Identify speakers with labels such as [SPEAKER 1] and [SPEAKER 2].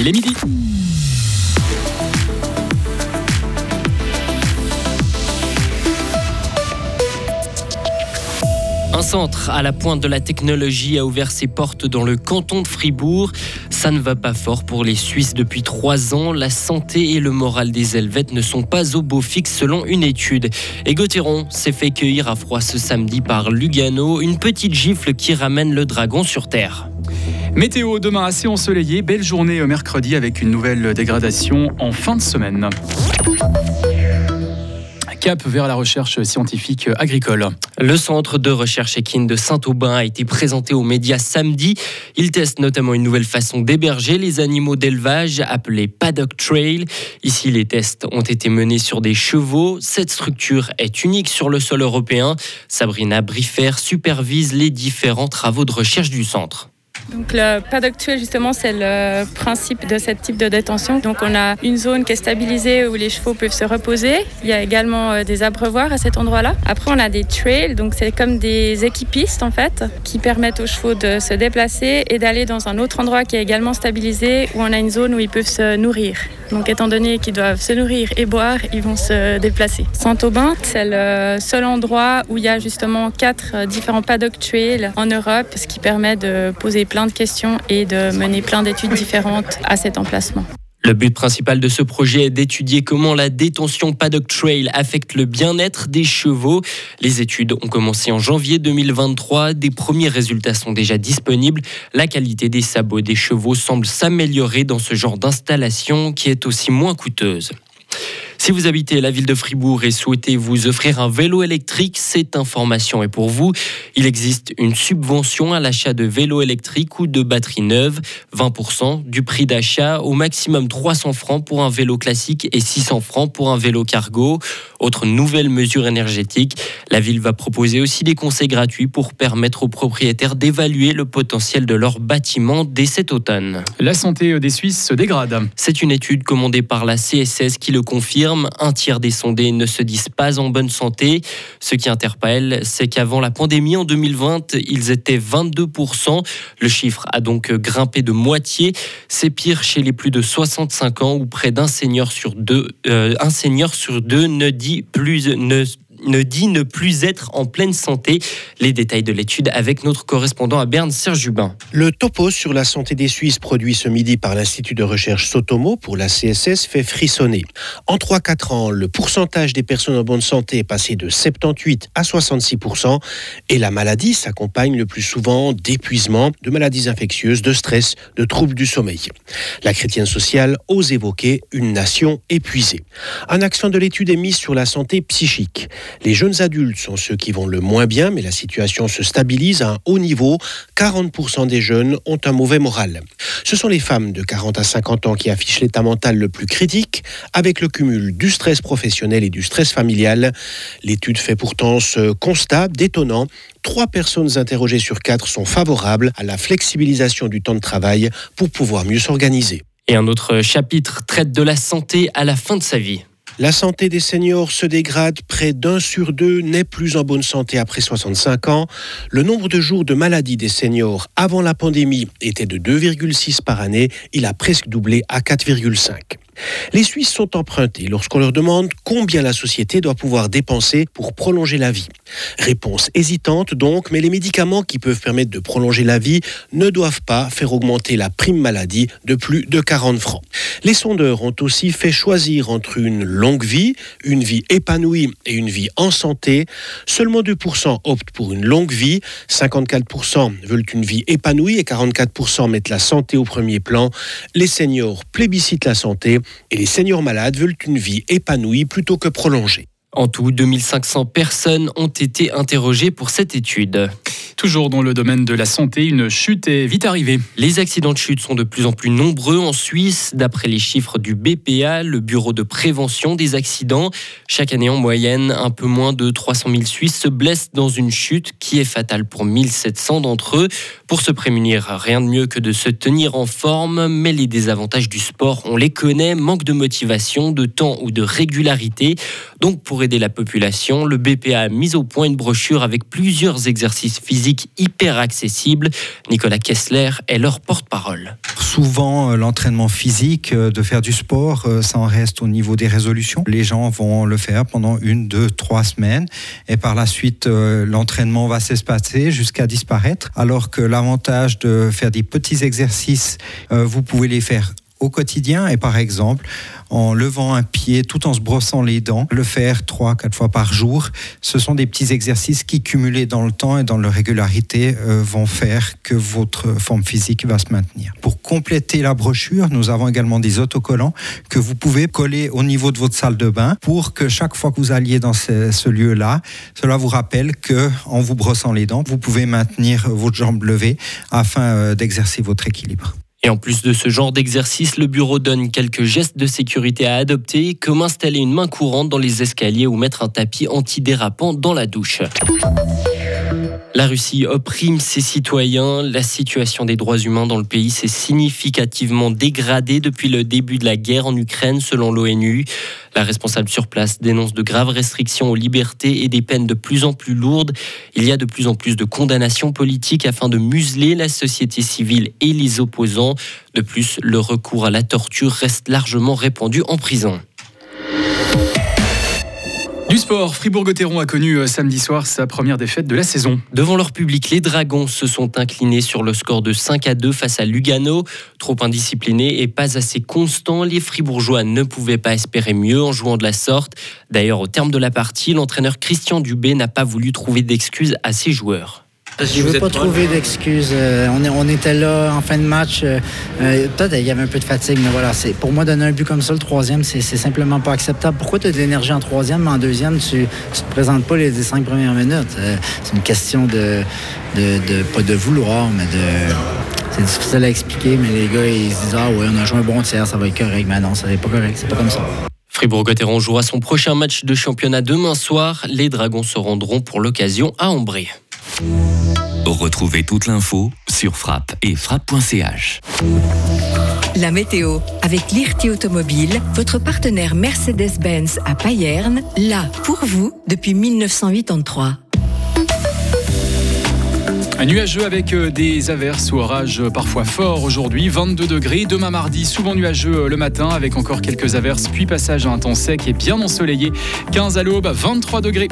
[SPEAKER 1] Il est midi.
[SPEAKER 2] Un centre à la pointe de la technologie a ouvert ses portes dans le canton de Fribourg. Ça ne va pas fort pour les Suisses depuis trois ans. La santé et le moral des Helvètes ne sont pas au beau fixe selon une étude. Et Gauthéron s'est fait cueillir à froid ce samedi par Lugano, une petite gifle qui ramène le dragon sur Terre.
[SPEAKER 1] Météo demain assez ensoleillé, belle journée mercredi avec une nouvelle dégradation en fin de semaine cap vers la recherche scientifique agricole.
[SPEAKER 2] Le centre de recherche équine de Saint-Aubin a été présenté aux médias samedi. Il teste notamment une nouvelle façon d'héberger les animaux d'élevage appelée Paddock Trail. Ici, les tests ont été menés sur des chevaux. Cette structure est unique sur le sol européen. Sabrina Briffer supervise les différents travaux de recherche du centre.
[SPEAKER 3] Donc le paddock trail justement c'est le principe de ce type de détention. Donc on a une zone qui est stabilisée où les chevaux peuvent se reposer. Il y a également euh, des abreuvoirs à cet endroit-là. Après on a des trails, donc c'est comme des équipistes en fait qui permettent aux chevaux de se déplacer et d'aller dans un autre endroit qui est également stabilisé où on a une zone où ils peuvent se nourrir. Donc étant donné qu'ils doivent se nourrir et boire, ils vont se déplacer. Saint-Aubin, c'est le seul endroit où il y a justement quatre euh, différents paddock trails en Europe, ce qui permet de poser plein de questions et de mener plein d'études différentes à cet emplacement.
[SPEAKER 2] Le but principal de ce projet est d'étudier comment la détention paddock trail affecte le bien-être des chevaux. Les études ont commencé en janvier 2023. Des premiers résultats sont déjà disponibles. La qualité des sabots des chevaux semble s'améliorer dans ce genre d'installation qui est aussi moins coûteuse. Si vous habitez la ville de Fribourg et souhaitez vous offrir un vélo électrique, cette information est pour vous. Il existe une subvention à l'achat de vélos électriques ou de batteries neuves, 20% du prix d'achat, au maximum 300 francs pour un vélo classique et 600 francs pour un vélo cargo. Autre nouvelle mesure énergétique, la ville va proposer aussi des conseils gratuits pour permettre aux propriétaires d'évaluer le potentiel de leur bâtiment dès cet automne.
[SPEAKER 1] La santé des Suisses se dégrade.
[SPEAKER 2] C'est une étude commandée par la CSS qui le confirme un tiers des sondés ne se disent pas en bonne santé. Ce qui interpelle, c'est qu'avant la pandémie en 2020, ils étaient 22%. Le chiffre a donc grimpé de moitié. C'est pire chez les plus de 65 ans où près d'un senior sur deux, euh, un senior sur deux ne dit plus ne ne dit ne plus être en pleine santé. Les détails de l'étude avec notre correspondant à Berne, Serge Jubin.
[SPEAKER 4] Le topo sur la santé des Suisses produit ce midi par l'Institut de recherche Sotomo pour la CSS fait frissonner. En 3-4 ans, le pourcentage des personnes en bonne santé est passé de 78 à 66% et la maladie s'accompagne le plus souvent d'épuisement, de maladies infectieuses, de stress, de troubles du sommeil. La chrétienne sociale ose évoquer une nation épuisée. Un accent de l'étude est mis sur la santé psychique. Les jeunes adultes sont ceux qui vont le moins bien, mais la situation se stabilise à un haut niveau. 40% des jeunes ont un mauvais moral. Ce sont les femmes de 40 à 50 ans qui affichent l'état mental le plus critique, avec le cumul du stress professionnel et du stress familial. L'étude fait pourtant ce constat détonnant. Trois personnes interrogées sur quatre sont favorables à la flexibilisation du temps de travail pour pouvoir mieux s'organiser.
[SPEAKER 2] Et un autre chapitre traite de la santé à la fin de sa vie.
[SPEAKER 4] La santé des seniors se dégrade, près d'un sur deux n'est plus en bonne santé après 65 ans. Le nombre de jours de maladie des seniors avant la pandémie était de 2,6 par année, il a presque doublé à 4,5. Les Suisses sont empruntés lorsqu'on leur demande combien la société doit pouvoir dépenser pour prolonger la vie. Réponse hésitante donc, mais les médicaments qui peuvent permettre de prolonger la vie ne doivent pas faire augmenter la prime maladie de plus de 40 francs. Les sondeurs ont aussi fait choisir entre une longue vie, une vie épanouie et une vie en santé. Seulement 2% optent pour une longue vie, 54% veulent une vie épanouie et 44% mettent la santé au premier plan. Les seniors plébiscitent la santé et les seniors malades veulent une vie épanouie plutôt que prolongée.
[SPEAKER 2] En tout, 2500 personnes ont été interrogées pour cette étude.
[SPEAKER 1] Toujours dans le domaine de la santé, une chute est vite arrivée.
[SPEAKER 2] Les accidents de chute sont de plus en plus nombreux en Suisse. D'après les chiffres du BPA, le Bureau de prévention des accidents, chaque année en moyenne, un peu moins de 300 000 Suisses se blessent dans une chute qui est fatale pour 1700 d'entre eux. Pour se prémunir, rien de mieux que de se tenir en forme, mais les désavantages du sport, on les connaît, manque de motivation, de temps ou de régularité. Donc pour la population, le BPA a mis au point une brochure avec plusieurs exercices physiques hyper accessibles. Nicolas Kessler est leur porte-parole.
[SPEAKER 5] Souvent, euh, l'entraînement physique, euh, de faire du sport, euh, ça en reste au niveau des résolutions. Les gens vont le faire pendant une, deux, trois semaines et par la suite, l'entraînement va s'espacer jusqu'à disparaître. Alors que l'avantage de faire des petits exercices, vous pouvez les faire au quotidien et par exemple en levant un pied tout en se brossant les dents, le faire trois, quatre fois par jour. Ce sont des petits exercices qui cumulés dans le temps et dans leur régularité euh, vont faire que votre forme physique va se maintenir. Pour compléter la brochure, nous avons également des autocollants que vous pouvez coller au niveau de votre salle de bain pour que chaque fois que vous alliez dans ce, ce lieu-là, cela vous rappelle que en vous brossant les dents, vous pouvez maintenir votre jambe levée afin euh, d'exercer votre équilibre.
[SPEAKER 2] Et en plus de ce genre d'exercice, le bureau donne quelques gestes de sécurité à adopter, comme installer une main courante dans les escaliers ou mettre un tapis antidérapant dans la douche. La Russie opprime ses citoyens. La situation des droits humains dans le pays s'est significativement dégradée depuis le début de la guerre en Ukraine, selon l'ONU. La responsable sur place dénonce de graves restrictions aux libertés et des peines de plus en plus lourdes. Il y a de plus en plus de condamnations politiques afin de museler la société civile et les opposants. De plus, le recours à la torture reste largement répandu en prison.
[SPEAKER 1] Du sport, Fribourg-Gotteron a connu euh, samedi soir sa première défaite de la saison.
[SPEAKER 2] Devant leur public, les Dragons se sont inclinés sur le score de 5 à 2 face à Lugano. Trop indisciplinés et pas assez constants, les Fribourgeois ne pouvaient pas espérer mieux en jouant de la sorte. D'ailleurs, au terme de la partie, l'entraîneur Christian Dubé n'a pas voulu trouver d'excuses à ses joueurs.
[SPEAKER 6] Je ne veux pas trouver d'excuses. Euh, on, on, était là en fin de match. Euh, euh, peut-être il y avait un peu de fatigue, mais voilà, pour moi donner un but comme ça, le troisième, c'est simplement pas acceptable. Pourquoi tu as de l'énergie en troisième, mais en deuxième, tu ne te présentes pas les cinq premières minutes? c'est une question de, de, pas de vouloir, mais de. C'est difficile à expliquer, mais les gars, ils se disent Ah ouais, on a joué un bon tiers, ça va être correct. Mais non, ça n'est pas correct, c'est pas comme ça.
[SPEAKER 2] Fribourg-Gotteron jouera son prochain match de championnat demain soir. Les Dragons se rendront pour l'occasion à Ambré.
[SPEAKER 7] Retrouvez toute l'info sur frappe et frappe.ch.
[SPEAKER 8] La météo avec l'IRT Automobile, votre partenaire Mercedes-Benz à Payerne, là pour vous depuis 1983.
[SPEAKER 1] Un nuageux avec euh, des averses ou orages parfois forts aujourd'hui, 22 degrés. Demain mardi, souvent nuageux euh, le matin avec encore quelques averses, puis passage à un temps sec et bien ensoleillé. 15 à l'aube, 23 degrés.